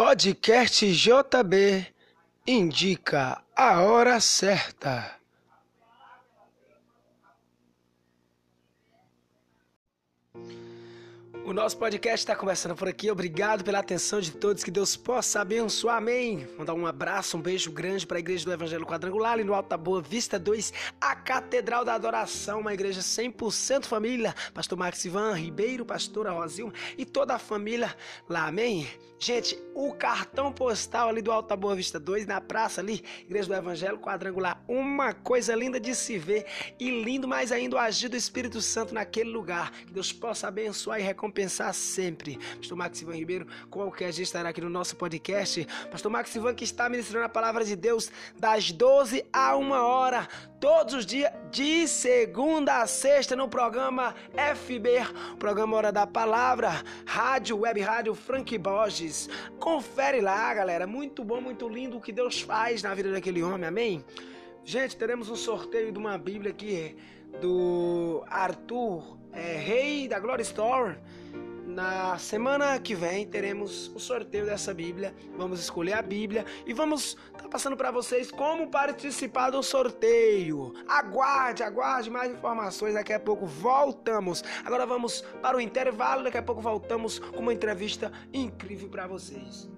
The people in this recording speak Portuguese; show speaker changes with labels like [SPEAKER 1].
[SPEAKER 1] Podcast JB indica a hora certa. O nosso podcast está começando por aqui. Obrigado pela atenção de todos. Que Deus possa abençoar. Amém. Mandar um abraço, um beijo grande para a Igreja do Evangelho Quadrangular, ali no Alta Boa Vista 2, a Catedral da Adoração, uma igreja 100% família. Pastor Max Ivan Ribeiro, pastora Rosilma e toda a família lá. Amém. Gente, o cartão postal ali do Alta Boa Vista 2, na praça ali, Igreja do Evangelho Quadrangular. Uma coisa linda de se ver e lindo mais ainda o agir do Espírito Santo naquele lugar. Que Deus possa abençoar e recompensar sempre. Pastor Max Ivan Ribeiro, qualquer dia estará aqui no nosso podcast. Pastor Max Ivan que está ministrando a palavra de Deus das 12 a 1 hora, todos os dias, de segunda a sexta, no programa FB, programa Hora da Palavra, rádio, web rádio Frank Borges. Confere lá, galera. Muito bom, muito lindo o que Deus faz na vida daquele homem, amém? Gente, teremos um sorteio de uma Bíblia aqui do Arthur, é, rei da Glory Store. Na semana que vem teremos o sorteio dessa Bíblia. Vamos escolher a Bíblia e vamos estar tá passando para vocês como participar do sorteio. Aguarde, aguarde mais informações. Daqui a pouco voltamos. Agora vamos para o intervalo. Daqui a pouco voltamos com uma entrevista incrível para vocês.